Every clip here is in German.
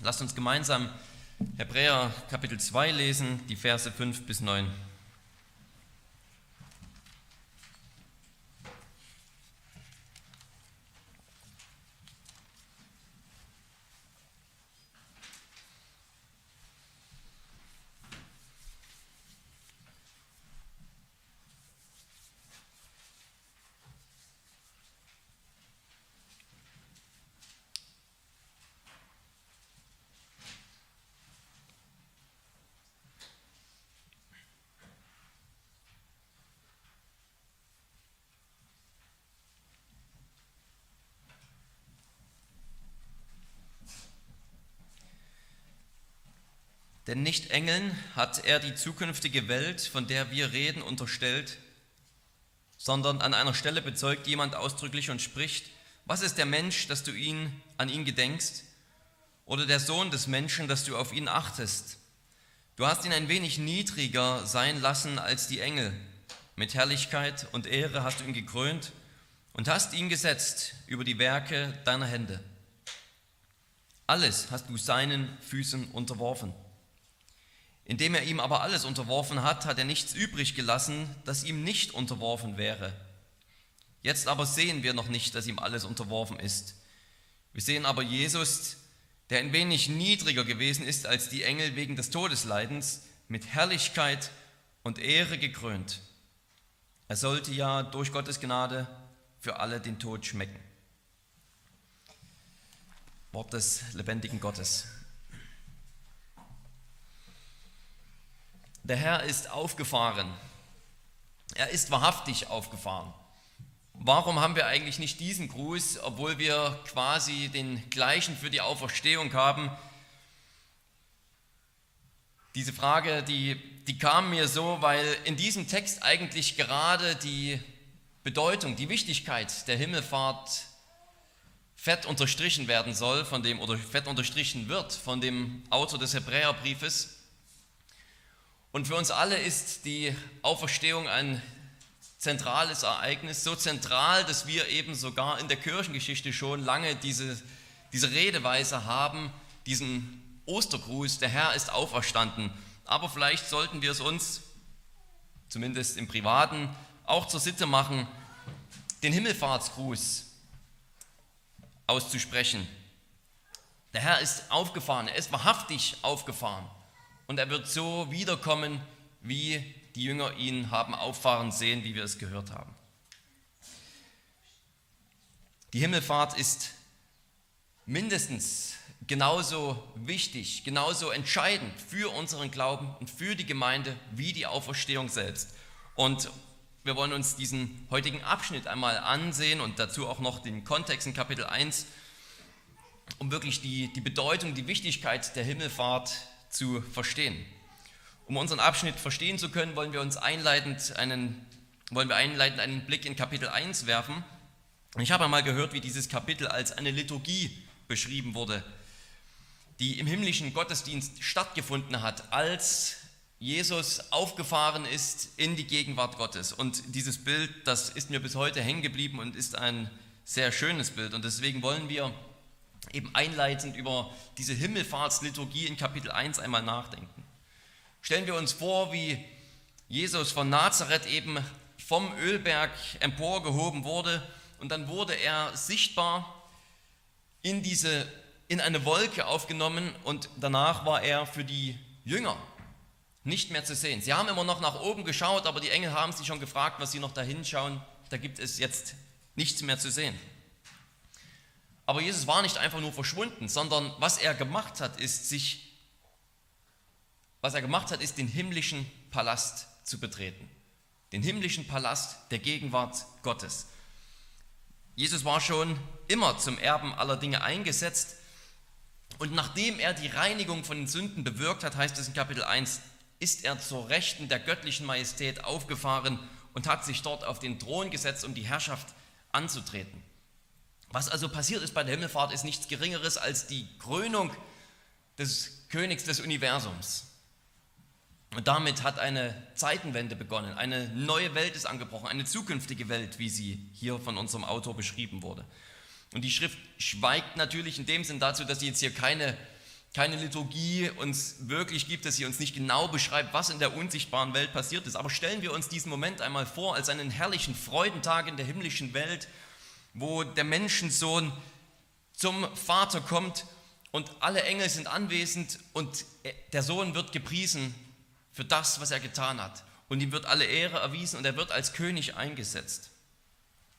Lasst uns gemeinsam Hebräer Kapitel 2 lesen, die Verse 5 bis 9. Denn nicht Engeln hat er die zukünftige Welt, von der wir reden, unterstellt, sondern an einer Stelle bezeugt jemand ausdrücklich und spricht, was ist der Mensch, dass du ihn an ihn gedenkst, oder der Sohn des Menschen, dass du auf ihn achtest? Du hast ihn ein wenig niedriger sein lassen als die Engel. Mit Herrlichkeit und Ehre hast du ihn gekrönt und hast ihn gesetzt über die Werke deiner Hände. Alles hast du seinen Füßen unterworfen. Indem er ihm aber alles unterworfen hat, hat er nichts übrig gelassen, das ihm nicht unterworfen wäre. Jetzt aber sehen wir noch nicht, dass ihm alles unterworfen ist. Wir sehen aber Jesus, der ein wenig niedriger gewesen ist als die Engel wegen des Todesleidens, mit Herrlichkeit und Ehre gekrönt. Er sollte ja durch Gottes Gnade für alle den Tod schmecken. Wort des lebendigen Gottes. Der Herr ist aufgefahren. Er ist wahrhaftig aufgefahren. Warum haben wir eigentlich nicht diesen Gruß, obwohl wir quasi den gleichen für die Auferstehung haben? Diese Frage, die, die kam mir so, weil in diesem Text eigentlich gerade die Bedeutung, die Wichtigkeit der Himmelfahrt fett unterstrichen werden soll, von dem, oder fett unterstrichen wird von dem Autor des Hebräerbriefes. Und für uns alle ist die Auferstehung ein zentrales Ereignis, so zentral, dass wir eben sogar in der Kirchengeschichte schon lange diese, diese Redeweise haben, diesen Ostergruß, der Herr ist auferstanden. Aber vielleicht sollten wir es uns, zumindest im Privaten, auch zur Sitte machen, den Himmelfahrtsgruß auszusprechen. Der Herr ist aufgefahren, er ist wahrhaftig aufgefahren und er wird so wiederkommen, wie die Jünger ihn haben auffahren sehen, wie wir es gehört haben. Die Himmelfahrt ist mindestens genauso wichtig, genauso entscheidend für unseren Glauben und für die Gemeinde wie die Auferstehung selbst. Und wir wollen uns diesen heutigen Abschnitt einmal ansehen und dazu auch noch den Kontext in Kapitel 1, um wirklich die, die Bedeutung, die Wichtigkeit der Himmelfahrt zu verstehen. Um unseren Abschnitt verstehen zu können, wollen wir uns einleitend einen, wollen wir einleitend einen Blick in Kapitel 1 werfen. Ich habe einmal gehört, wie dieses Kapitel als eine Liturgie beschrieben wurde, die im himmlischen Gottesdienst stattgefunden hat, als Jesus aufgefahren ist in die Gegenwart Gottes. Und dieses Bild, das ist mir bis heute hängen geblieben und ist ein sehr schönes Bild. Und deswegen wollen wir eben einleitend über diese Himmelfahrtsliturgie in Kapitel 1 einmal nachdenken. Stellen wir uns vor, wie Jesus von Nazareth eben vom Ölberg emporgehoben wurde und dann wurde er sichtbar in, diese, in eine Wolke aufgenommen und danach war er für die Jünger nicht mehr zu sehen. Sie haben immer noch nach oben geschaut, aber die Engel haben sich schon gefragt, was sie noch dahin schauen. Da gibt es jetzt nichts mehr zu sehen. Aber Jesus war nicht einfach nur verschwunden, sondern was er gemacht hat, ist sich, was er gemacht hat, ist den himmlischen Palast zu betreten. Den himmlischen Palast der Gegenwart Gottes. Jesus war schon immer zum Erben aller Dinge eingesetzt. Und nachdem er die Reinigung von den Sünden bewirkt hat, heißt es in Kapitel 1, ist er zur Rechten der göttlichen Majestät aufgefahren und hat sich dort auf den Thron gesetzt, um die Herrschaft anzutreten. Was also passiert ist bei der Himmelfahrt, ist nichts Geringeres als die Krönung des Königs des Universums. Und damit hat eine Zeitenwende begonnen. Eine neue Welt ist angebrochen, eine zukünftige Welt, wie sie hier von unserem Autor beschrieben wurde. Und die Schrift schweigt natürlich in dem Sinn dazu, dass sie jetzt hier keine keine Liturgie uns wirklich gibt, dass sie uns nicht genau beschreibt, was in der unsichtbaren Welt passiert ist. Aber stellen wir uns diesen Moment einmal vor als einen herrlichen Freudentag in der himmlischen Welt, wo der Menschensohn zum Vater kommt und alle Engel sind anwesend und der Sohn wird gepriesen für das, was er getan hat. Und ihm wird alle Ehre erwiesen und er wird als König eingesetzt.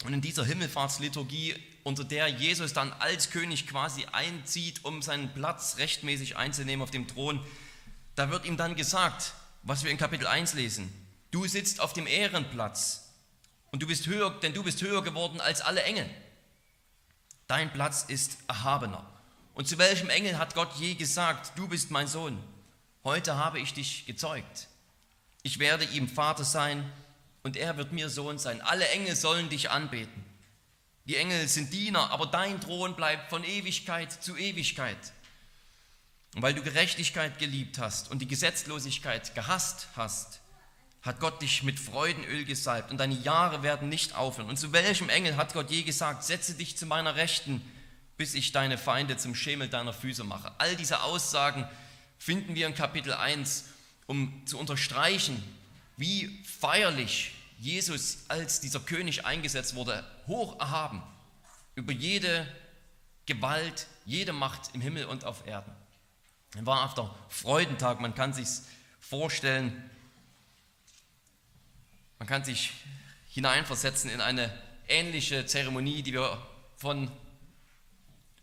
Und in dieser Himmelfahrtsliturgie, unter der Jesus dann als König quasi einzieht, um seinen Platz rechtmäßig einzunehmen auf dem Thron, da wird ihm dann gesagt, was wir in Kapitel 1 lesen, du sitzt auf dem Ehrenplatz und du bist höher, denn du bist höher geworden als alle Engel. Dein Platz ist erhabener. Und zu welchem Engel hat Gott je gesagt, du bist mein Sohn? Heute habe ich dich gezeugt. Ich werde ihm Vater sein und er wird mir Sohn sein. Alle Engel sollen dich anbeten. Die Engel sind Diener, aber dein Thron bleibt von Ewigkeit zu Ewigkeit. Und weil du Gerechtigkeit geliebt hast und die Gesetzlosigkeit gehasst hast, hat Gott dich mit Freudenöl gesalbt und deine Jahre werden nicht aufhören. Und zu welchem Engel hat Gott je gesagt, setze dich zu meiner Rechten, bis ich deine Feinde zum Schemel deiner Füße mache? All diese Aussagen finden wir in Kapitel 1, um zu unterstreichen, wie feierlich Jesus als dieser König eingesetzt wurde, hoch erhaben über jede Gewalt, jede Macht im Himmel und auf Erden. Er war auf der Freudentag, man kann sich vorstellen, man kann sich hineinversetzen in eine ähnliche Zeremonie, die wir von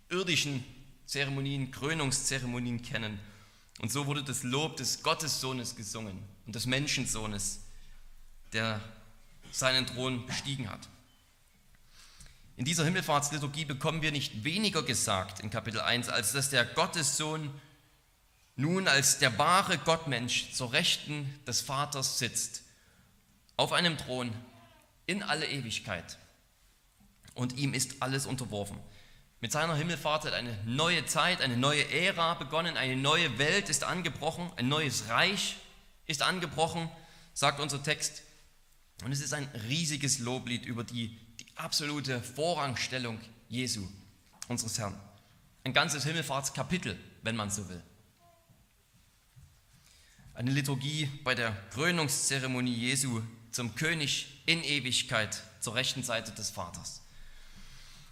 irdischen Zeremonien, Krönungszeremonien kennen. Und so wurde das Lob des Gottessohnes gesungen und des Menschensohnes, der seinen Thron bestiegen hat. In dieser Himmelfahrtsliturgie bekommen wir nicht weniger gesagt in Kapitel 1, als dass der Gottessohn nun als der wahre Gottmensch zur Rechten des Vaters sitzt, auf einem Thron in alle Ewigkeit. Und ihm ist alles unterworfen. Mit seiner Himmelfahrt hat eine neue Zeit, eine neue Ära begonnen, eine neue Welt ist angebrochen, ein neues Reich ist angebrochen, sagt unser Text. Und es ist ein riesiges Loblied über die, die absolute Vorrangstellung Jesu, unseres Herrn. Ein ganzes Himmelfahrtskapitel, wenn man so will. Eine Liturgie bei der Krönungszeremonie Jesu zum König in Ewigkeit zur rechten Seite des Vaters.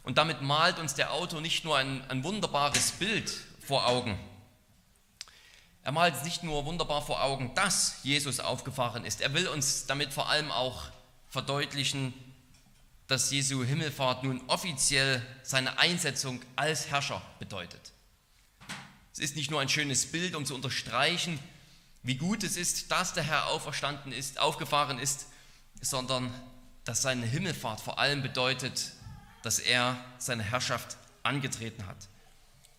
Und damit malt uns der Autor nicht nur ein, ein wunderbares Bild vor Augen. Er malt nicht nur wunderbar vor Augen, dass Jesus aufgefahren ist. Er will uns damit vor allem auch verdeutlichen, dass Jesu Himmelfahrt nun offiziell seine Einsetzung als Herrscher bedeutet. Es ist nicht nur ein schönes Bild, um zu unterstreichen, wie gut es ist, dass der Herr auferstanden ist, aufgefahren ist, sondern dass seine Himmelfahrt vor allem bedeutet, dass er seine Herrschaft angetreten hat.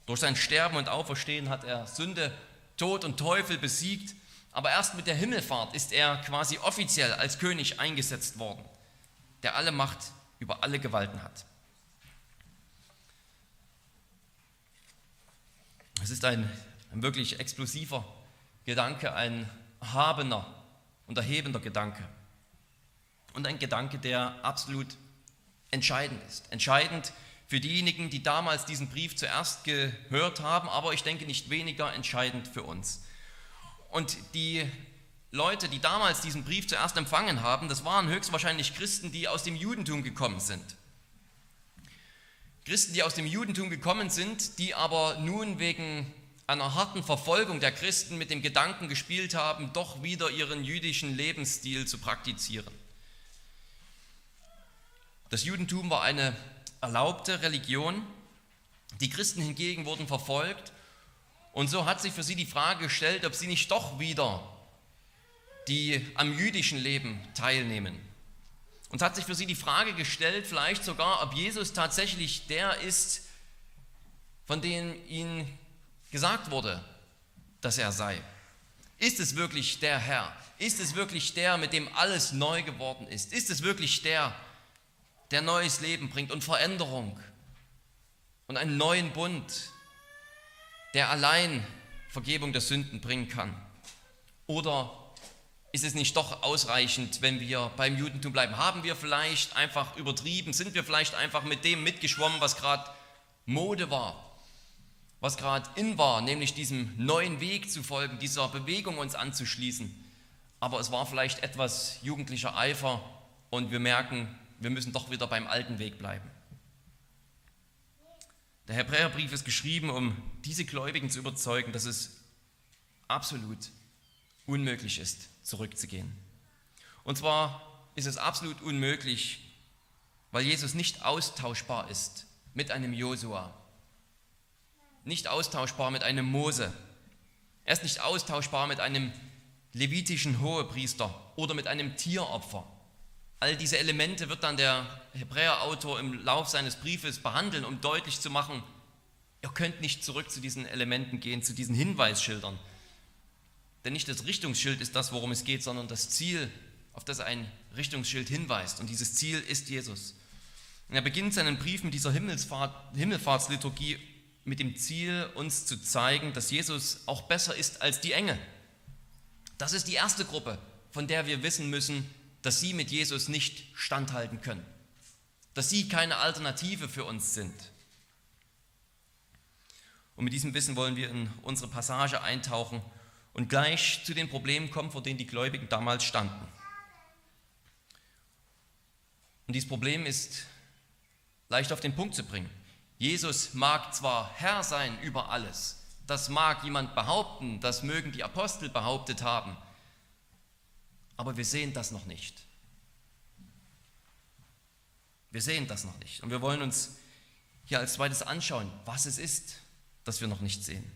Durch sein Sterben und Auferstehen hat er Sünde, Tod und Teufel besiegt, aber erst mit der Himmelfahrt ist er quasi offiziell als König eingesetzt worden, der alle Macht über alle Gewalten hat. Es ist ein, ein wirklich explosiver Gedanke, ein erhabener und erhebender Gedanke. Und ein Gedanke, der absolut entscheidend ist. Entscheidend für diejenigen, die damals diesen Brief zuerst gehört haben, aber ich denke nicht weniger entscheidend für uns. Und die Leute, die damals diesen Brief zuerst empfangen haben, das waren höchstwahrscheinlich Christen, die aus dem Judentum gekommen sind. Christen, die aus dem Judentum gekommen sind, die aber nun wegen einer harten Verfolgung der Christen mit dem Gedanken gespielt haben, doch wieder ihren jüdischen Lebensstil zu praktizieren. Das Judentum war eine erlaubte Religion, die Christen hingegen wurden verfolgt und so hat sich für sie die Frage gestellt, ob sie nicht doch wieder die am jüdischen Leben teilnehmen. Und hat sich für sie die Frage gestellt, vielleicht sogar, ob Jesus tatsächlich der ist, von dem ihnen gesagt wurde, dass er sei. Ist es wirklich der Herr? Ist es wirklich der, mit dem alles neu geworden ist? Ist es wirklich der, der neues Leben bringt und Veränderung und einen neuen Bund, der allein Vergebung der Sünden bringen kann? Oder ist es nicht doch ausreichend, wenn wir beim Judentum bleiben? Haben wir vielleicht einfach übertrieben? Sind wir vielleicht einfach mit dem mitgeschwommen, was gerade Mode war? was gerade in war, nämlich diesem neuen Weg zu folgen, dieser Bewegung uns anzuschließen. Aber es war vielleicht etwas jugendlicher Eifer und wir merken, wir müssen doch wieder beim alten Weg bleiben. Der Hebräerbrief ist geschrieben, um diese Gläubigen zu überzeugen, dass es absolut unmöglich ist, zurückzugehen. Und zwar ist es absolut unmöglich, weil Jesus nicht austauschbar ist mit einem Josua, nicht austauschbar mit einem Mose, er ist nicht austauschbar mit einem levitischen Hohepriester oder mit einem Tieropfer. All diese Elemente wird dann der Hebräerautor im Lauf seines Briefes behandeln, um deutlich zu machen, ihr könnt nicht zurück zu diesen Elementen gehen, zu diesen Hinweisschildern. Denn nicht das Richtungsschild ist das, worum es geht, sondern das Ziel, auf das ein Richtungsschild hinweist. Und dieses Ziel ist Jesus. Und er beginnt seinen Brief mit dieser Himmelfahrt, Himmelfahrtsliturgie mit dem Ziel, uns zu zeigen, dass Jesus auch besser ist als die Engel. Das ist die erste Gruppe, von der wir wissen müssen, dass sie mit Jesus nicht standhalten können, dass sie keine Alternative für uns sind. Und mit diesem Wissen wollen wir in unsere Passage eintauchen und gleich zu den Problemen kommen, vor denen die Gläubigen damals standen. Und dieses Problem ist leicht auf den Punkt zu bringen. Jesus mag zwar Herr sein über alles, das mag jemand behaupten, das mögen die Apostel behauptet haben, aber wir sehen das noch nicht. Wir sehen das noch nicht. Und wir wollen uns hier als zweites anschauen, was es ist, das wir noch nicht sehen.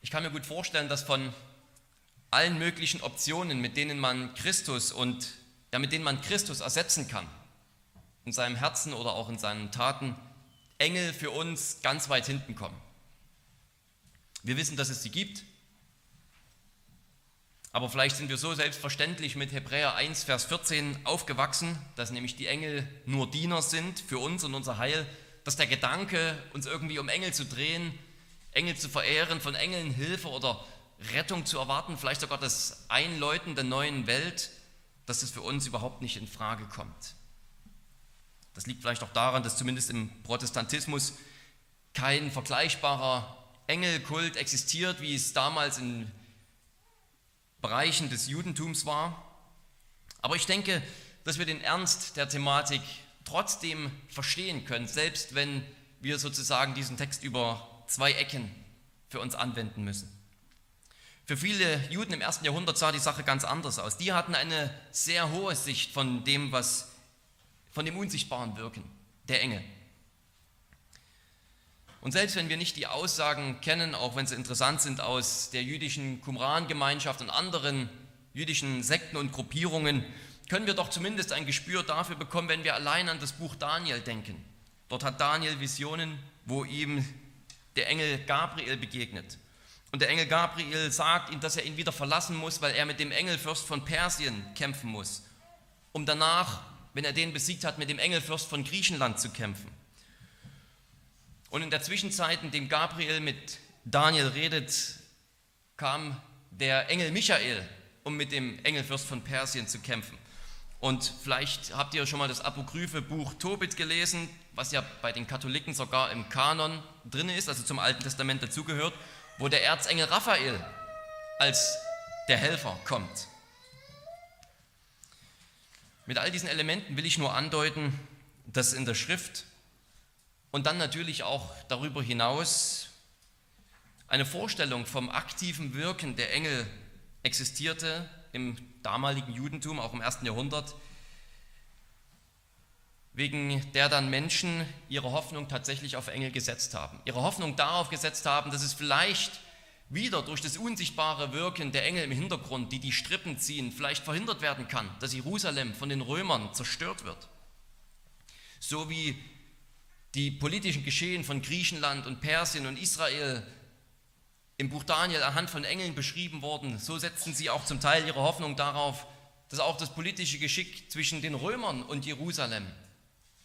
Ich kann mir gut vorstellen, dass von allen möglichen Optionen, mit denen man Christus und ja, mit denen man Christus ersetzen kann, in seinem Herzen oder auch in seinen Taten, Engel für uns ganz weit hinten kommen. Wir wissen, dass es sie gibt. Aber vielleicht sind wir so selbstverständlich mit Hebräer 1, Vers 14 aufgewachsen, dass nämlich die Engel nur Diener sind für uns und unser Heil, dass der Gedanke, uns irgendwie um Engel zu drehen, Engel zu verehren, von Engeln Hilfe oder Rettung zu erwarten, vielleicht sogar das Einläuten der neuen Welt, dass es für uns überhaupt nicht in Frage kommt. Das liegt vielleicht auch daran, dass zumindest im Protestantismus kein vergleichbarer Engelkult existiert, wie es damals in Bereichen des Judentums war. Aber ich denke, dass wir den Ernst der Thematik trotzdem verstehen können, selbst wenn wir sozusagen diesen Text über zwei Ecken für uns anwenden müssen. Für viele Juden im ersten Jahrhundert sah die Sache ganz anders aus. Die hatten eine sehr hohe Sicht von dem, was von dem unsichtbaren Wirken der Engel. Und selbst wenn wir nicht die Aussagen kennen, auch wenn sie interessant sind aus der jüdischen Qumran-Gemeinschaft und anderen jüdischen Sekten und Gruppierungen, können wir doch zumindest ein Gespür dafür bekommen, wenn wir allein an das Buch Daniel denken. Dort hat Daniel Visionen, wo ihm der Engel Gabriel begegnet. Und der Engel Gabriel sagt ihm, dass er ihn wieder verlassen muss, weil er mit dem Engelfürst von Persien kämpfen muss, um danach, wenn er den besiegt hat, mit dem Engelfürst von Griechenland zu kämpfen. Und in der Zwischenzeit, in dem Gabriel mit Daniel redet, kam der Engel Michael, um mit dem Engelfürst von Persien zu kämpfen. Und vielleicht habt ihr schon mal das apokryphe Buch Tobit gelesen, was ja bei den Katholiken sogar im Kanon drin ist, also zum Alten Testament dazugehört, wo der Erzengel Raphael als der Helfer kommt. Mit all diesen Elementen will ich nur andeuten, dass in der Schrift und dann natürlich auch darüber hinaus eine Vorstellung vom aktiven Wirken der Engel existierte im damaligen Judentum, auch im ersten Jahrhundert, wegen der dann Menschen ihre Hoffnung tatsächlich auf Engel gesetzt haben. Ihre Hoffnung darauf gesetzt haben, dass es vielleicht wieder durch das unsichtbare Wirken der Engel im Hintergrund, die die Strippen ziehen, vielleicht verhindert werden kann, dass Jerusalem von den Römern zerstört wird. So wie die politischen Geschehen von Griechenland und Persien und Israel im Buch Daniel anhand von Engeln beschrieben wurden, so setzten sie auch zum Teil ihre Hoffnung darauf, dass auch das politische Geschick zwischen den Römern und Jerusalem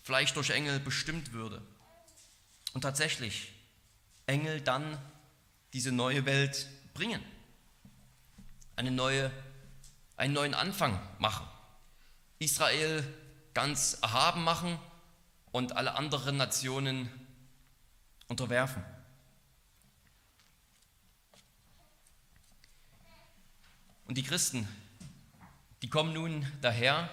vielleicht durch Engel bestimmt würde. Und tatsächlich, Engel dann diese neue Welt bringen, eine neue, einen neuen Anfang machen, Israel ganz erhaben machen und alle anderen Nationen unterwerfen. Und die Christen, die kommen nun daher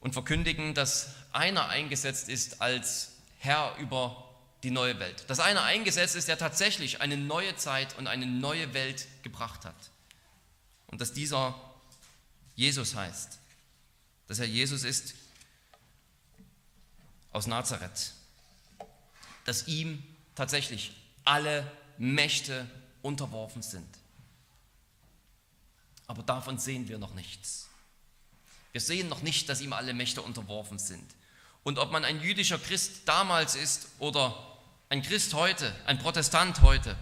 und verkündigen, dass einer eingesetzt ist als Herr über die neue Welt. Dass einer eingesetzt ist, der tatsächlich eine neue Zeit und eine neue Welt gebracht hat. Und dass dieser Jesus heißt. Dass er Jesus ist aus Nazareth. Dass ihm tatsächlich alle Mächte unterworfen sind. Aber davon sehen wir noch nichts. Wir sehen noch nicht, dass ihm alle Mächte unterworfen sind. Und ob man ein jüdischer Christ damals ist oder ein Christ heute, ein Protestant heute,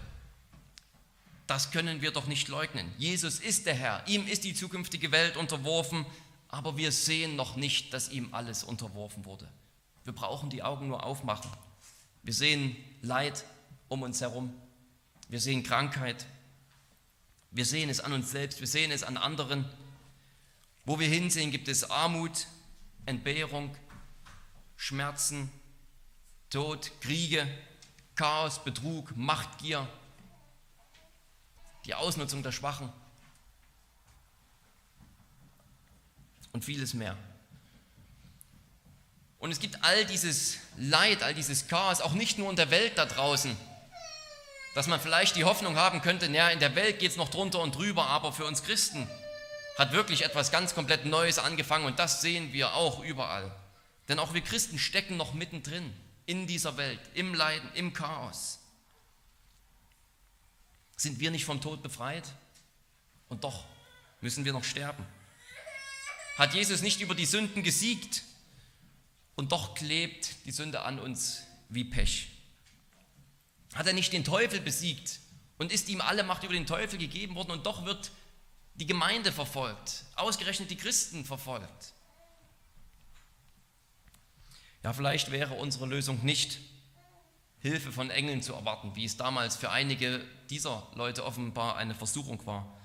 das können wir doch nicht leugnen. Jesus ist der Herr, ihm ist die zukünftige Welt unterworfen, aber wir sehen noch nicht, dass ihm alles unterworfen wurde. Wir brauchen die Augen nur aufmachen. Wir sehen Leid um uns herum, wir sehen Krankheit, wir sehen es an uns selbst, wir sehen es an anderen. Wo wir hinsehen, gibt es Armut, Entbehrung, Schmerzen, Tod, Kriege, Chaos, Betrug, Machtgier, die Ausnutzung der Schwachen und vieles mehr. Und es gibt all dieses Leid, all dieses Chaos, auch nicht nur in der Welt da draußen, dass man vielleicht die Hoffnung haben könnte, naja, in der Welt geht es noch drunter und drüber, aber für uns Christen hat wirklich etwas ganz komplett Neues angefangen und das sehen wir auch überall. Denn auch wir Christen stecken noch mittendrin in dieser Welt, im Leiden, im Chaos. Sind wir nicht vom Tod befreit? Und doch müssen wir noch sterben. Hat Jesus nicht über die Sünden gesiegt? Und doch klebt die Sünde an uns wie Pech. Hat er nicht den Teufel besiegt und ist ihm alle Macht über den Teufel gegeben worden und doch wird die Gemeinde verfolgt, ausgerechnet die Christen verfolgt. Ja, vielleicht wäre unsere Lösung nicht Hilfe von Engeln zu erwarten, wie es damals für einige dieser Leute offenbar eine Versuchung war.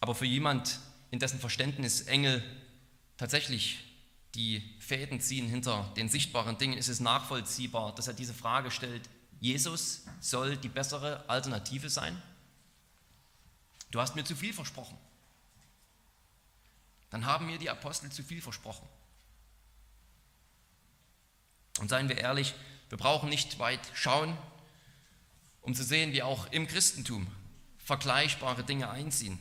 Aber für jemand, in dessen Verständnis Engel tatsächlich die Fäden ziehen hinter den sichtbaren Dingen, ist es nachvollziehbar, dass er diese Frage stellt, Jesus soll die bessere Alternative sein? Du hast mir zu viel versprochen. Dann haben mir die Apostel zu viel versprochen. Und seien wir ehrlich, wir brauchen nicht weit schauen, um zu sehen, wie auch im Christentum vergleichbare Dinge einziehen.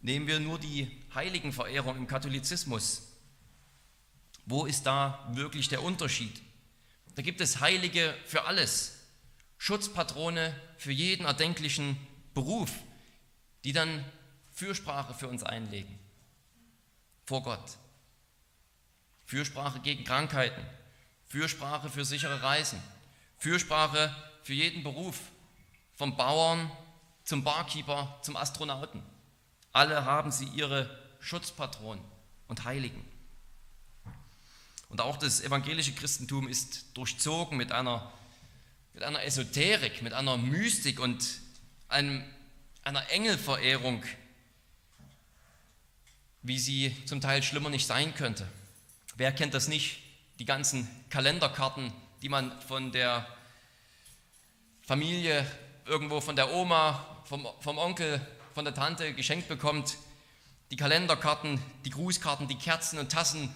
Nehmen wir nur die Heiligenverehrung im Katholizismus wo ist da wirklich der Unterschied? Da gibt es Heilige für alles, Schutzpatrone für jeden erdenklichen Beruf, die dann Fürsprache für uns einlegen vor Gott. Fürsprache gegen Krankheiten, Fürsprache für sichere Reisen, Fürsprache für jeden Beruf, vom Bauern zum Barkeeper zum Astronauten. Alle haben sie ihre Schutzpatronen und Heiligen. Und auch das evangelische Christentum ist durchzogen mit einer, mit einer Esoterik, mit einer Mystik und einem, einer Engelverehrung, wie sie zum Teil schlimmer nicht sein könnte. Wer kennt das nicht? Die ganzen Kalenderkarten, die man von der Familie, irgendwo von der Oma, vom, vom Onkel, von der Tante geschenkt bekommt. Die Kalenderkarten, die Grußkarten, die Kerzen und Tassen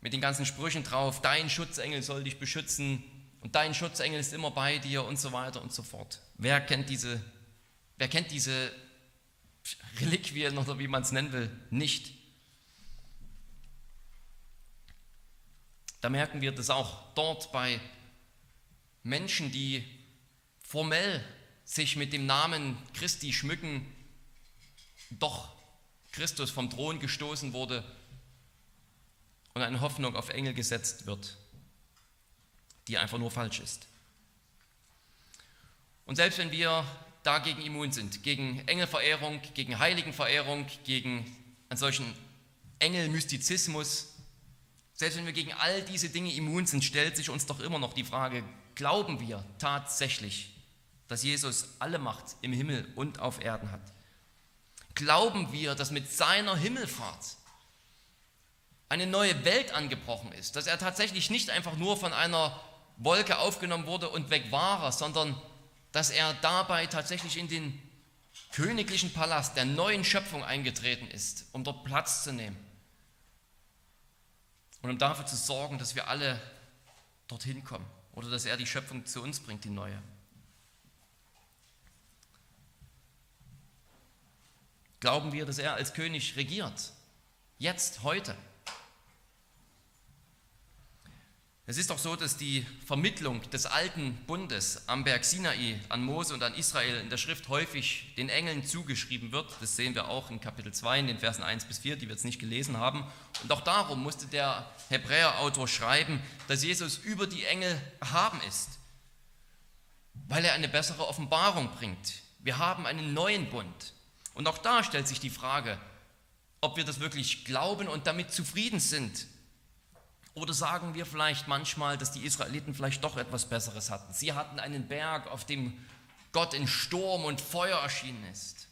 mit den ganzen Sprüchen drauf, dein Schutzengel soll dich beschützen und dein Schutzengel ist immer bei dir und so weiter und so fort. Wer kennt diese, wer kennt diese Reliquien oder wie man es nennen will, nicht? Da merken wir das auch dort bei Menschen, die formell sich mit dem Namen Christi schmücken, doch Christus vom Thron gestoßen wurde und eine Hoffnung auf Engel gesetzt wird, die einfach nur falsch ist. Und selbst wenn wir dagegen immun sind, gegen Engelverehrung, gegen Heiligenverehrung, gegen einen solchen Engelmystizismus, selbst wenn wir gegen all diese Dinge immun sind, stellt sich uns doch immer noch die Frage, glauben wir tatsächlich, dass Jesus alle Macht im Himmel und auf Erden hat? Glauben wir, dass mit seiner Himmelfahrt eine neue Welt angebrochen ist, dass er tatsächlich nicht einfach nur von einer Wolke aufgenommen wurde und weg war, sondern dass er dabei tatsächlich in den königlichen Palast der neuen Schöpfung eingetreten ist, um dort Platz zu nehmen und um dafür zu sorgen, dass wir alle dorthin kommen oder dass er die Schöpfung zu uns bringt, die neue. Glauben wir, dass er als König regiert? Jetzt, heute? Es ist doch so, dass die Vermittlung des alten Bundes am Berg Sinai an Mose und an Israel in der Schrift häufig den Engeln zugeschrieben wird. Das sehen wir auch in Kapitel 2 in den Versen 1 bis 4, die wir jetzt nicht gelesen haben. Und auch darum musste der Hebräerautor schreiben, dass Jesus über die Engel erhaben ist, weil er eine bessere Offenbarung bringt. Wir haben einen neuen Bund. Und auch da stellt sich die Frage, ob wir das wirklich glauben und damit zufrieden sind oder sagen wir vielleicht manchmal, dass die Israeliten vielleicht doch etwas Besseres hatten? Sie hatten einen Berg, auf dem Gott in Sturm und Feuer erschienen ist.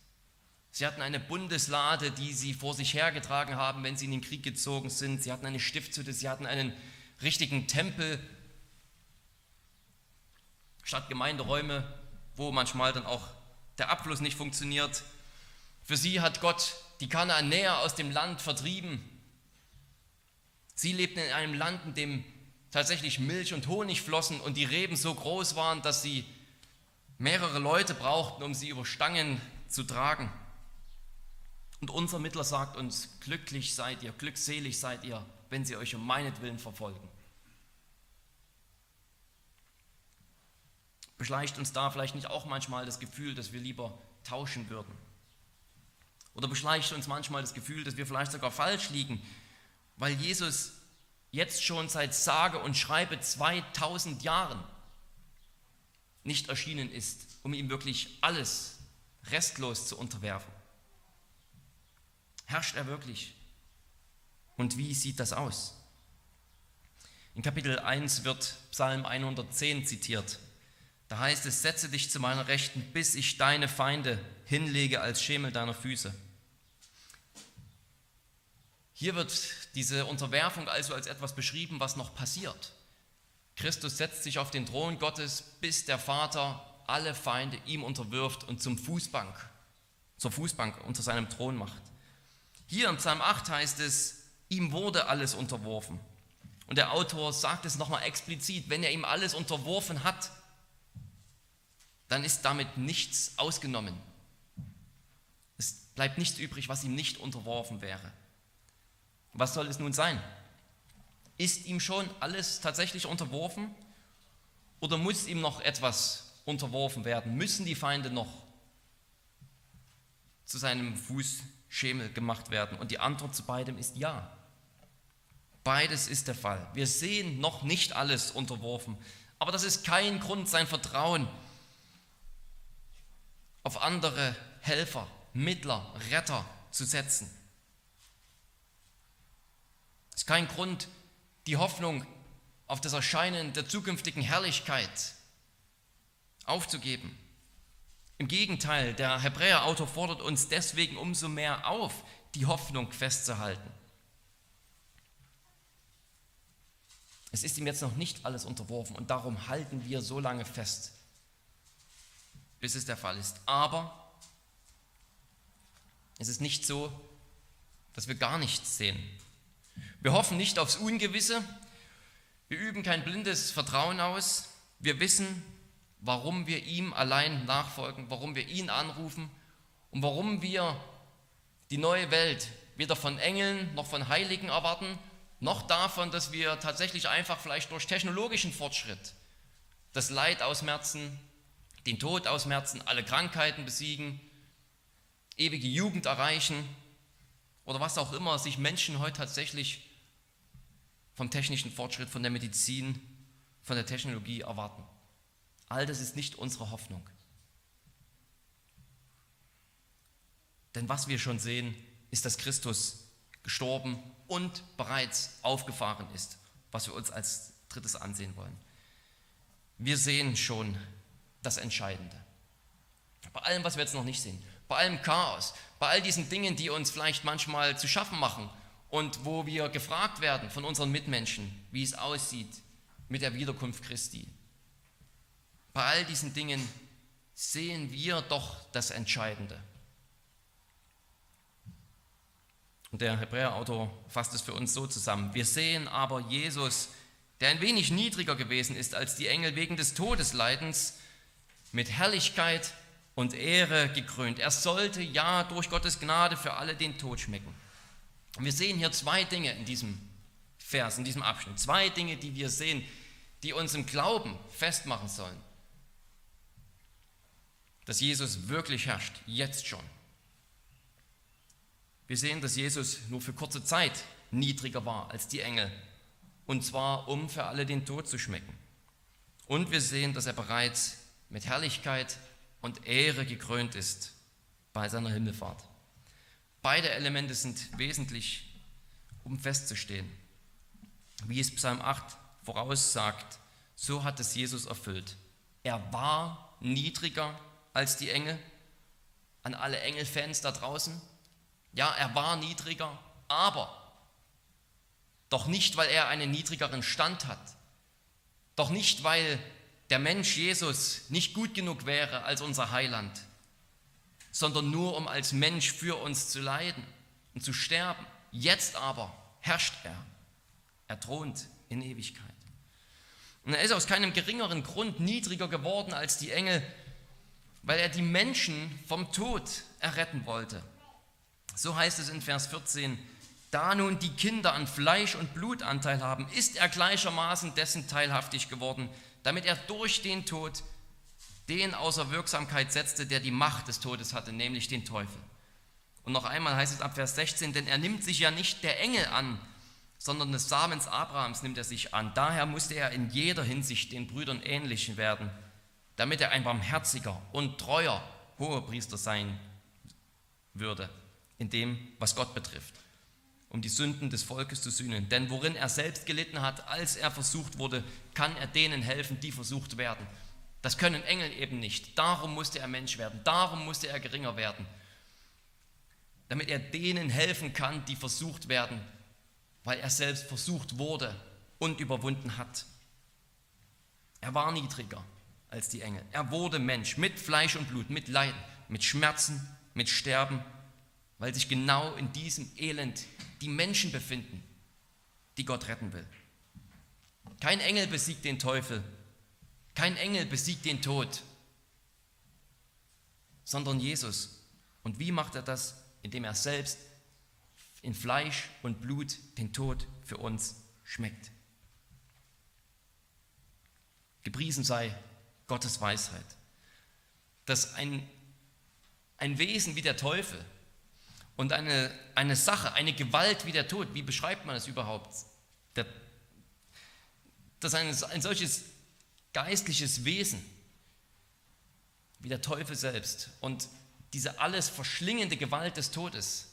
Sie hatten eine Bundeslade, die sie vor sich hergetragen haben, wenn sie in den Krieg gezogen sind. Sie hatten eine Stiftshütte, sie hatten einen richtigen Tempel statt Gemeinderäume, wo manchmal dann auch der Abfluss nicht funktioniert. Für sie hat Gott die Kanaanäer aus dem Land vertrieben Sie lebten in einem Land, in dem tatsächlich Milch und Honig flossen und die Reben so groß waren, dass sie mehrere Leute brauchten, um sie über Stangen zu tragen. Und unser Mittler sagt uns, glücklich seid ihr, glückselig seid ihr, wenn sie euch um meinetwillen verfolgen. Beschleicht uns da vielleicht nicht auch manchmal das Gefühl, dass wir lieber tauschen würden? Oder beschleicht uns manchmal das Gefühl, dass wir vielleicht sogar falsch liegen, weil Jesus jetzt schon seit sage und schreibe 2000 Jahren nicht erschienen ist, um ihm wirklich alles restlos zu unterwerfen. Herrscht er wirklich? Und wie sieht das aus? In Kapitel 1 wird Psalm 110 zitiert. Da heißt es, setze dich zu meiner Rechten, bis ich deine Feinde hinlege als Schemel deiner Füße. Hier wird diese Unterwerfung also als etwas beschrieben, was noch passiert. Christus setzt sich auf den Thron Gottes, bis der Vater alle Feinde ihm unterwirft und zum Fußbank, zur Fußbank unter seinem Thron macht. Hier im Psalm 8 heißt es, ihm wurde alles unterworfen. Und der Autor sagt es nochmal explizit, wenn er ihm alles unterworfen hat, dann ist damit nichts ausgenommen. Es bleibt nichts übrig, was ihm nicht unterworfen wäre. Was soll es nun sein? Ist ihm schon alles tatsächlich unterworfen oder muss ihm noch etwas unterworfen werden? Müssen die Feinde noch zu seinem Fußschemel gemacht werden? Und die Antwort zu beidem ist ja. Beides ist der Fall. Wir sehen noch nicht alles unterworfen, aber das ist kein Grund, sein Vertrauen auf andere Helfer, Mittler, Retter zu setzen ist kein Grund, die Hoffnung auf das Erscheinen der zukünftigen Herrlichkeit aufzugeben. Im Gegenteil, der Hebräerautor fordert uns deswegen umso mehr auf, die Hoffnung festzuhalten. Es ist ihm jetzt noch nicht alles unterworfen und darum halten wir so lange fest, bis es der Fall ist. Aber es ist nicht so, dass wir gar nichts sehen. Wir hoffen nicht aufs Ungewisse. Wir üben kein blindes Vertrauen aus. Wir wissen, warum wir ihm allein nachfolgen, warum wir ihn anrufen und warum wir die neue Welt weder von Engeln noch von Heiligen erwarten, noch davon, dass wir tatsächlich einfach vielleicht durch technologischen Fortschritt das Leid ausmerzen, den Tod ausmerzen, alle Krankheiten besiegen, ewige Jugend erreichen oder was auch immer sich Menschen heute tatsächlich vom technischen Fortschritt, von der Medizin, von der Technologie erwarten. All das ist nicht unsere Hoffnung. Denn was wir schon sehen, ist, dass Christus gestorben und bereits aufgefahren ist, was wir uns als drittes ansehen wollen. Wir sehen schon das Entscheidende. Bei allem, was wir jetzt noch nicht sehen, bei allem Chaos, bei all diesen Dingen, die uns vielleicht manchmal zu schaffen machen und wo wir gefragt werden von unseren Mitmenschen, wie es aussieht mit der Wiederkunft Christi. Bei all diesen Dingen sehen wir doch das Entscheidende. Und der Hebräerautor fasst es für uns so zusammen. Wir sehen aber Jesus, der ein wenig niedriger gewesen ist als die Engel wegen des Todesleidens, mit Herrlichkeit und Ehre gekrönt. Er sollte ja durch Gottes Gnade für alle den Tod schmecken. Und wir sehen hier zwei Dinge in diesem Vers, in diesem Abschnitt. Zwei Dinge, die wir sehen, die uns im Glauben festmachen sollen. Dass Jesus wirklich herrscht, jetzt schon. Wir sehen, dass Jesus nur für kurze Zeit niedriger war als die Engel, und zwar um für alle den Tod zu schmecken. Und wir sehen, dass er bereits mit Herrlichkeit und Ehre gekrönt ist bei seiner Himmelfahrt. Beide Elemente sind wesentlich, um festzustehen. Wie es Psalm 8 voraussagt, so hat es Jesus erfüllt. Er war niedriger als die Engel. An alle Engelfans da draußen. Ja, er war niedriger, aber doch nicht, weil er einen niedrigeren Stand hat. Doch nicht, weil der Mensch Jesus nicht gut genug wäre als unser Heiland, sondern nur um als Mensch für uns zu leiden und zu sterben. Jetzt aber herrscht er. Er thront in Ewigkeit. Und er ist aus keinem geringeren Grund niedriger geworden als die Engel, weil er die Menschen vom Tod erretten wollte. So heißt es in Vers 14, da nun die Kinder an Fleisch und Blut Anteil haben, ist er gleichermaßen dessen teilhaftig geworden, damit er durch den Tod den außer Wirksamkeit setzte, der die Macht des Todes hatte, nämlich den Teufel. Und noch einmal heißt es ab Vers 16, denn er nimmt sich ja nicht der Engel an, sondern des Samens Abrahams nimmt er sich an. Daher musste er in jeder Hinsicht den Brüdern ähnlich werden, damit er ein barmherziger und treuer Hohepriester sein würde in dem, was Gott betrifft, um die Sünden des Volkes zu sühnen. Denn worin er selbst gelitten hat, als er versucht wurde, kann er denen helfen, die versucht werden. Das können Engel eben nicht. Darum musste er Mensch werden. Darum musste er geringer werden. Damit er denen helfen kann, die versucht werden, weil er selbst versucht wurde und überwunden hat. Er war niedriger als die Engel. Er wurde Mensch mit Fleisch und Blut, mit Leiden, mit Schmerzen, mit Sterben weil sich genau in diesem Elend die Menschen befinden, die Gott retten will. Kein Engel besiegt den Teufel, kein Engel besiegt den Tod, sondern Jesus. Und wie macht er das? Indem er selbst in Fleisch und Blut den Tod für uns schmeckt. Gepriesen sei Gottes Weisheit, dass ein, ein Wesen wie der Teufel, und eine, eine Sache, eine Gewalt wie der Tod, wie beschreibt man das überhaupt? Der, dass ein, ein solches geistliches Wesen wie der Teufel selbst und diese alles verschlingende Gewalt des Todes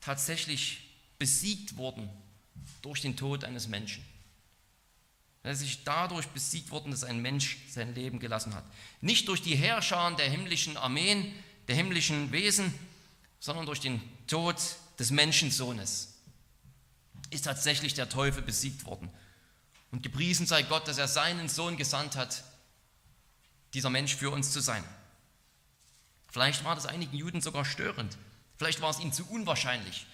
tatsächlich besiegt wurden durch den Tod eines Menschen. Dass sich dadurch besiegt wurden, dass ein Mensch sein Leben gelassen hat. Nicht durch die Herrscher der himmlischen Armeen, der himmlischen Wesen, sondern durch den Tod des Menschensohnes ist tatsächlich der Teufel besiegt worden. Und gepriesen sei Gott, dass er seinen Sohn gesandt hat, dieser Mensch für uns zu sein. Vielleicht war das einigen Juden sogar störend. Vielleicht war es ihnen zu unwahrscheinlich,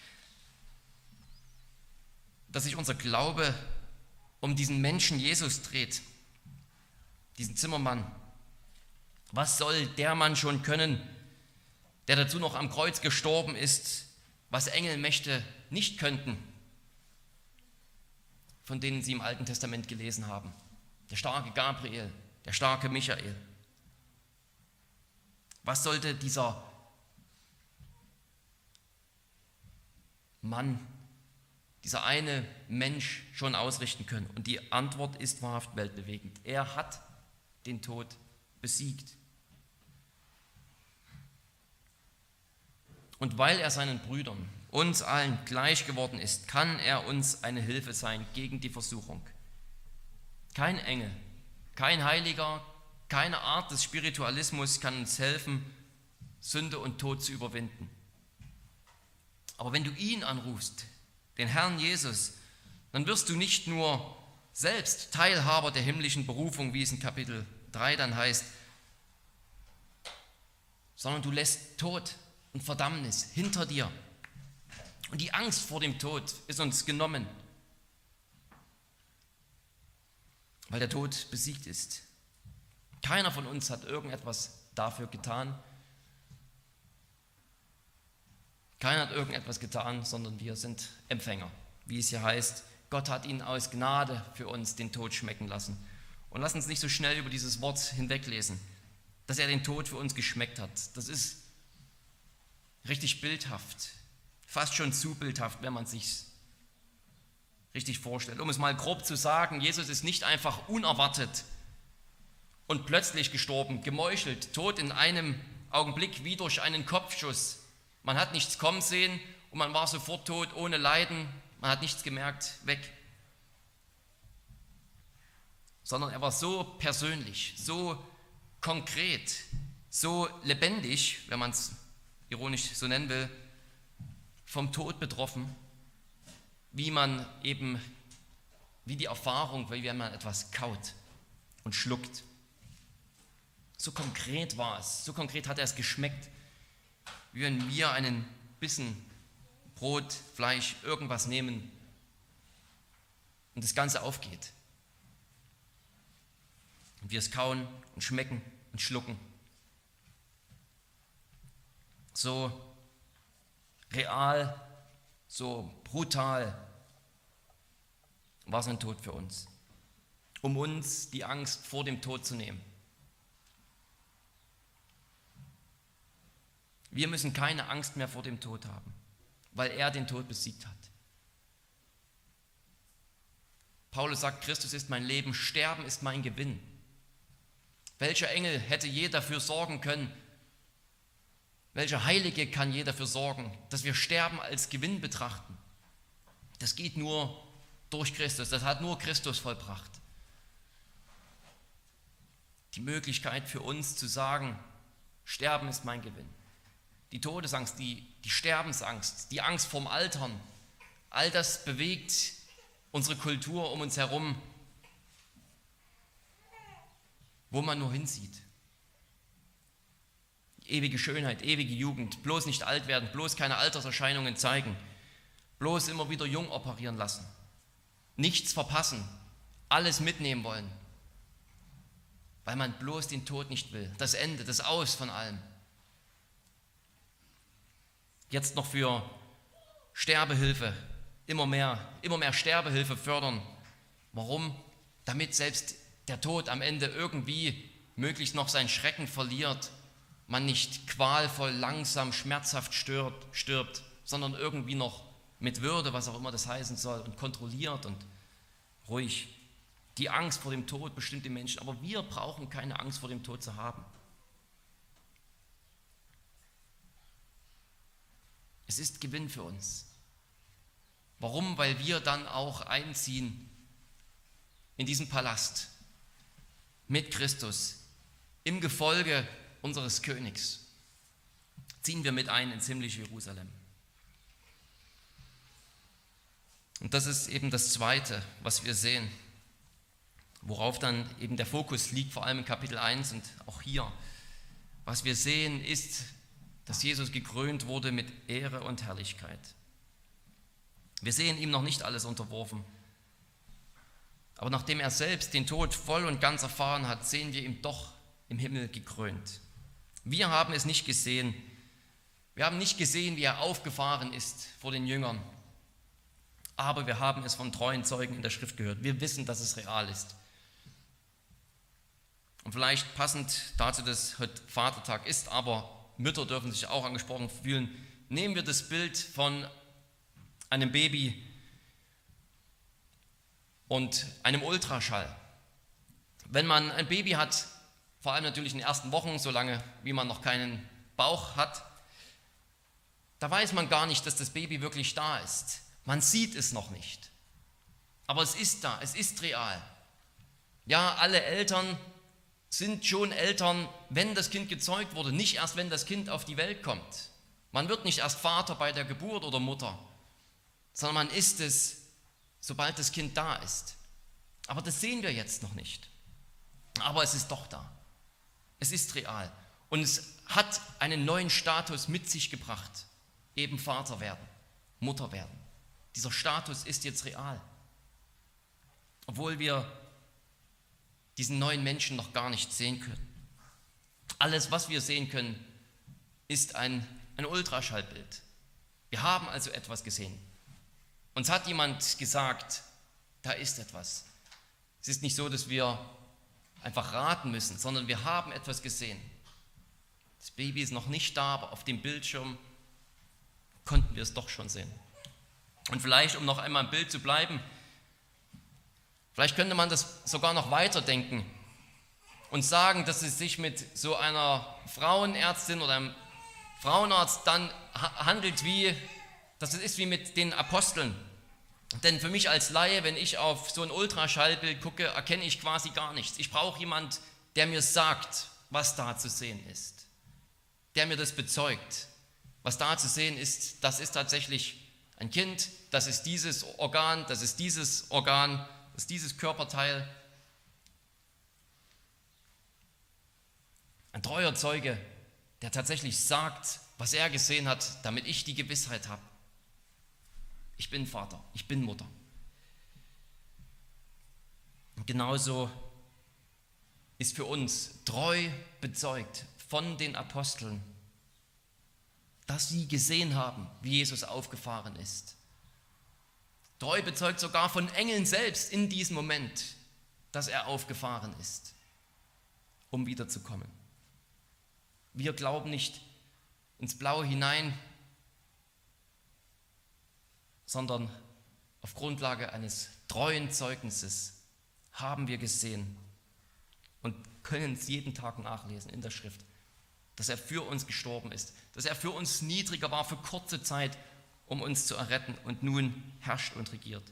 dass sich unser Glaube um diesen Menschen Jesus dreht, diesen Zimmermann. Was soll der Mann schon können, der dazu noch am Kreuz gestorben ist, was Engelmächte nicht könnten, von denen sie im Alten Testament gelesen haben. Der starke Gabriel, der starke Michael. Was sollte dieser Mann, dieser eine Mensch schon ausrichten können? Und die Antwort ist wahrhaft weltbewegend. Er hat den Tod besiegt. Und weil er seinen Brüdern, uns allen gleich geworden ist, kann er uns eine Hilfe sein gegen die Versuchung. Kein Engel, kein Heiliger, keine Art des Spiritualismus kann uns helfen, Sünde und Tod zu überwinden. Aber wenn du ihn anrufst, den Herrn Jesus, dann wirst du nicht nur selbst Teilhaber der himmlischen Berufung, wie es in Kapitel 3 dann heißt, sondern du lässt Tod und Verdammnis hinter dir. Und die Angst vor dem Tod ist uns genommen, weil der Tod besiegt ist. Keiner von uns hat irgendetwas dafür getan. Keiner hat irgendetwas getan, sondern wir sind Empfänger. Wie es hier heißt, Gott hat ihn aus Gnade für uns den Tod schmecken lassen. Und lass uns nicht so schnell über dieses Wort hinweglesen, dass er den Tod für uns geschmeckt hat. Das ist richtig bildhaft, fast schon zu bildhaft, wenn man sich richtig vorstellt. Um es mal grob zu sagen, Jesus ist nicht einfach unerwartet und plötzlich gestorben, gemeuchelt, tot in einem Augenblick wie durch einen Kopfschuss. Man hat nichts kommen sehen und man war sofort tot, ohne Leiden, man hat nichts gemerkt, weg. Sondern er war so persönlich, so konkret, so lebendig, wenn man es ironisch so nennen will, vom Tod betroffen, wie man eben, wie die Erfahrung, wie wenn man etwas kaut und schluckt. So konkret war es, so konkret hat er es geschmeckt, wie wenn wir einen Bissen Brot, Fleisch, irgendwas nehmen und das Ganze aufgeht. Und wir es kauen und schmecken und schlucken. So real, so brutal war sein Tod für uns, um uns die Angst vor dem Tod zu nehmen. Wir müssen keine Angst mehr vor dem Tod haben, weil er den Tod besiegt hat. Paulus sagt, Christus ist mein Leben, Sterben ist mein Gewinn. Welcher Engel hätte je dafür sorgen können? Welcher Heilige kann je dafür sorgen, dass wir Sterben als Gewinn betrachten? Das geht nur durch Christus, das hat nur Christus vollbracht. Die Möglichkeit für uns zu sagen, Sterben ist mein Gewinn die Todesangst, die, die Sterbensangst, die Angst vorm Altern, all das bewegt unsere Kultur um uns herum, wo man nur hinsieht. Ewige Schönheit, ewige Jugend, bloß nicht alt werden, bloß keine Alterserscheinungen zeigen, bloß immer wieder jung operieren lassen, nichts verpassen, alles mitnehmen wollen, weil man bloß den Tod nicht will, das Ende, das Aus von allem jetzt noch für Sterbehilfe, immer mehr, immer mehr Sterbehilfe fördern. Warum? Damit selbst der Tod am Ende irgendwie möglichst noch seinen Schrecken verliert, man nicht qualvoll, langsam, schmerzhaft stirbt, stirbt, sondern irgendwie noch mit Würde, was auch immer das heißen soll, und kontrolliert und ruhig. Die Angst vor dem Tod bestimmt die Menschen, aber wir brauchen keine Angst vor dem Tod zu haben. Es ist Gewinn für uns. Warum? Weil wir dann auch einziehen in diesen Palast mit Christus im Gefolge unseres Königs. Ziehen wir mit ein ins himmlische Jerusalem. Und das ist eben das Zweite, was wir sehen, worauf dann eben der Fokus liegt, vor allem in Kapitel 1 und auch hier. Was wir sehen, ist dass Jesus gekrönt wurde mit Ehre und Herrlichkeit. Wir sehen ihm noch nicht alles unterworfen. Aber nachdem er selbst den Tod voll und ganz erfahren hat, sehen wir ihn doch im Himmel gekrönt. Wir haben es nicht gesehen. Wir haben nicht gesehen, wie er aufgefahren ist vor den Jüngern. Aber wir haben es von treuen Zeugen in der Schrift gehört. Wir wissen, dass es real ist. Und vielleicht passend dazu, dass heute Vatertag ist, aber Mütter dürfen sich auch angesprochen fühlen. Nehmen wir das Bild von einem Baby und einem Ultraschall. Wenn man ein Baby hat, vor allem natürlich in den ersten Wochen, solange wie man noch keinen Bauch hat, da weiß man gar nicht, dass das Baby wirklich da ist. Man sieht es noch nicht. Aber es ist da, es ist real. Ja, alle Eltern sind schon Eltern, wenn das Kind gezeugt wurde, nicht erst, wenn das Kind auf die Welt kommt. Man wird nicht erst Vater bei der Geburt oder Mutter, sondern man ist es, sobald das Kind da ist. Aber das sehen wir jetzt noch nicht. Aber es ist doch da. Es ist real. Und es hat einen neuen Status mit sich gebracht. Eben Vater werden, Mutter werden. Dieser Status ist jetzt real. Obwohl wir diesen neuen Menschen noch gar nicht sehen können. Alles, was wir sehen können, ist ein, ein Ultraschallbild. Wir haben also etwas gesehen. Uns hat jemand gesagt, da ist etwas. Es ist nicht so, dass wir einfach raten müssen, sondern wir haben etwas gesehen. Das Baby ist noch nicht da, aber auf dem Bildschirm konnten wir es doch schon sehen. Und vielleicht, um noch einmal im Bild zu bleiben, vielleicht könnte man das sogar noch weiterdenken und sagen, dass es sich mit so einer Frauenärztin oder einem Frauenarzt dann handelt wie, dass es ist wie mit den Aposteln. Denn für mich als Laie, wenn ich auf so ein Ultraschallbild gucke, erkenne ich quasi gar nichts. Ich brauche jemand, der mir sagt, was da zu sehen ist. Der mir das bezeugt. Was da zu sehen ist, das ist tatsächlich ein Kind, das ist dieses Organ, das ist dieses Organ, das ist dieses Körperteil. Ein treuer Zeuge, der tatsächlich sagt, was er gesehen hat, damit ich die Gewissheit habe. Ich bin Vater, ich bin Mutter. Und genauso ist für uns treu bezeugt von den Aposteln, dass sie gesehen haben, wie Jesus aufgefahren ist. Treu bezeugt sogar von Engeln selbst in diesem Moment, dass er aufgefahren ist, um wiederzukommen. Wir glauben nicht ins Blaue hinein, sondern auf Grundlage eines treuen Zeugnisses haben wir gesehen und können es jeden Tag nachlesen in der Schrift, dass er für uns gestorben ist, dass er für uns niedriger war für kurze Zeit, um uns zu erretten und nun herrscht und regiert.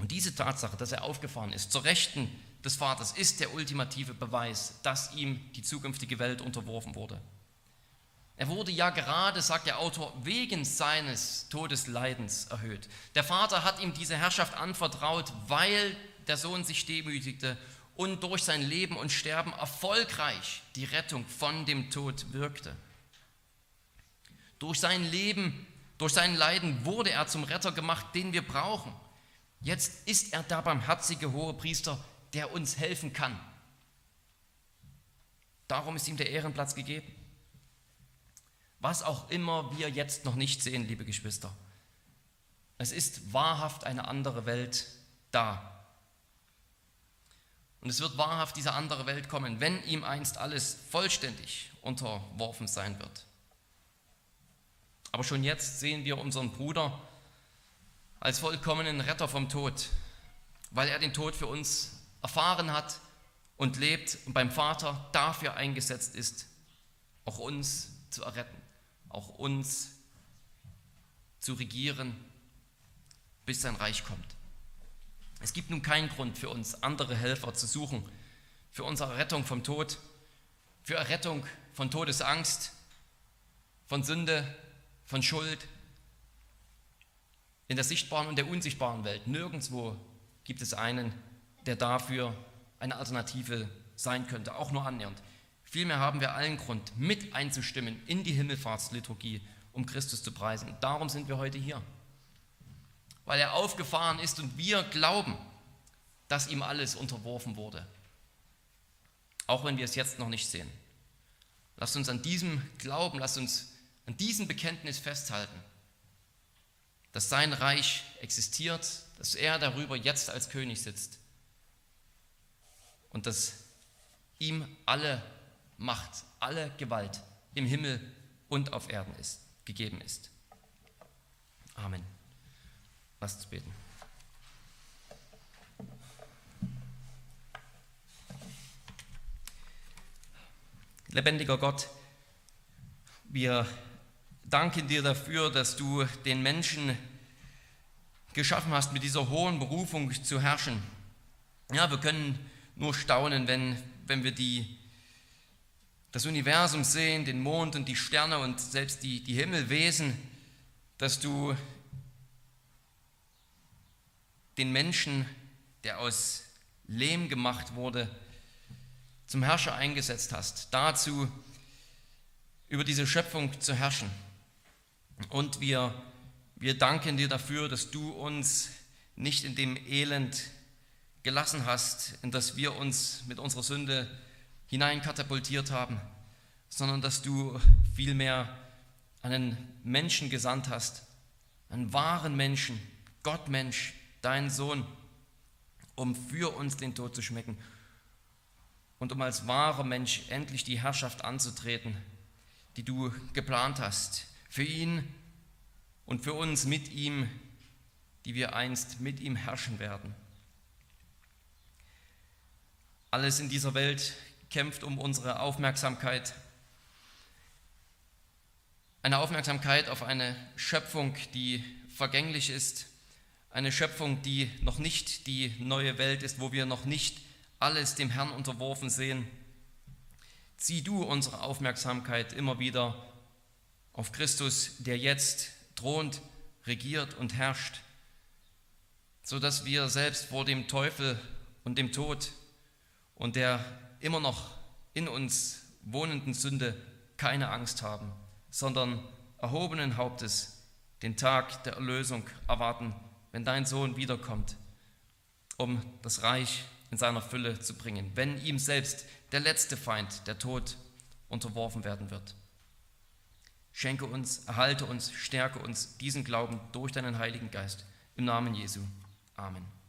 Und diese Tatsache, dass er aufgefahren ist zur Rechten des Vaters, ist der ultimative Beweis, dass ihm die zukünftige Welt unterworfen wurde. Er wurde ja gerade, sagt der Autor, wegen seines Todesleidens erhöht. Der Vater hat ihm diese Herrschaft anvertraut, weil der Sohn sich demütigte und durch sein Leben und Sterben erfolgreich die Rettung von dem Tod wirkte. Durch sein Leben, durch sein Leiden wurde er zum Retter gemacht, den wir brauchen. Jetzt ist er der barmherzige hohe Priester, der uns helfen kann. Darum ist ihm der Ehrenplatz gegeben. Was auch immer wir jetzt noch nicht sehen, liebe Geschwister. Es ist wahrhaft eine andere Welt da. Und es wird wahrhaft diese andere Welt kommen, wenn ihm einst alles vollständig unterworfen sein wird. Aber schon jetzt sehen wir unseren Bruder als vollkommenen Retter vom Tod, weil er den Tod für uns erfahren hat und lebt und beim Vater dafür eingesetzt ist, auch uns zu erretten auch uns zu regieren, bis sein Reich kommt. Es gibt nun keinen Grund für uns, andere Helfer zu suchen, für unsere Rettung vom Tod, für Errettung von Todesangst, von Sünde, von Schuld, in der sichtbaren und der unsichtbaren Welt. Nirgendwo gibt es einen, der dafür eine Alternative sein könnte, auch nur annähernd. Vielmehr haben wir allen Grund, mit einzustimmen in die Himmelfahrtsliturgie, um Christus zu preisen. Darum sind wir heute hier. Weil er aufgefahren ist und wir glauben, dass ihm alles unterworfen wurde. Auch wenn wir es jetzt noch nicht sehen. Lasst uns an diesem Glauben, lasst uns an diesem Bekenntnis festhalten, dass sein Reich existiert, dass er darüber jetzt als König sitzt und dass ihm alle Macht, alle Gewalt im Himmel und auf Erden ist, gegeben ist. Amen. Lasst uns beten. Lebendiger Gott, wir danken dir dafür, dass du den Menschen geschaffen hast, mit dieser hohen Berufung zu herrschen. Ja, wir können nur staunen, wenn, wenn wir die das Universum sehen, den Mond und die Sterne und selbst die, die Himmelwesen, dass du den Menschen, der aus Lehm gemacht wurde, zum Herrscher eingesetzt hast, dazu über diese Schöpfung zu herrschen. Und wir, wir danken dir dafür, dass du uns nicht in dem Elend gelassen hast, in das wir uns mit unserer Sünde hineinkatapultiert haben, sondern dass du vielmehr einen Menschen gesandt hast, einen wahren Menschen, Gottmensch, deinen Sohn, um für uns den Tod zu schmecken und um als wahrer Mensch endlich die Herrschaft anzutreten, die du geplant hast, für ihn und für uns mit ihm, die wir einst mit ihm herrschen werden. Alles in dieser Welt kämpft um unsere Aufmerksamkeit. Eine Aufmerksamkeit auf eine Schöpfung, die vergänglich ist. Eine Schöpfung, die noch nicht die neue Welt ist, wo wir noch nicht alles dem Herrn unterworfen sehen. Zieh du unsere Aufmerksamkeit immer wieder auf Christus, der jetzt thront, regiert und herrscht, sodass wir selbst vor dem Teufel und dem Tod und der immer noch in uns wohnenden Sünde keine Angst haben, sondern erhobenen Hauptes den Tag der Erlösung erwarten, wenn dein Sohn wiederkommt, um das Reich in seiner Fülle zu bringen, wenn ihm selbst der letzte Feind, der Tod, unterworfen werden wird. Schenke uns, erhalte uns, stärke uns diesen Glauben durch deinen Heiligen Geist. Im Namen Jesu. Amen.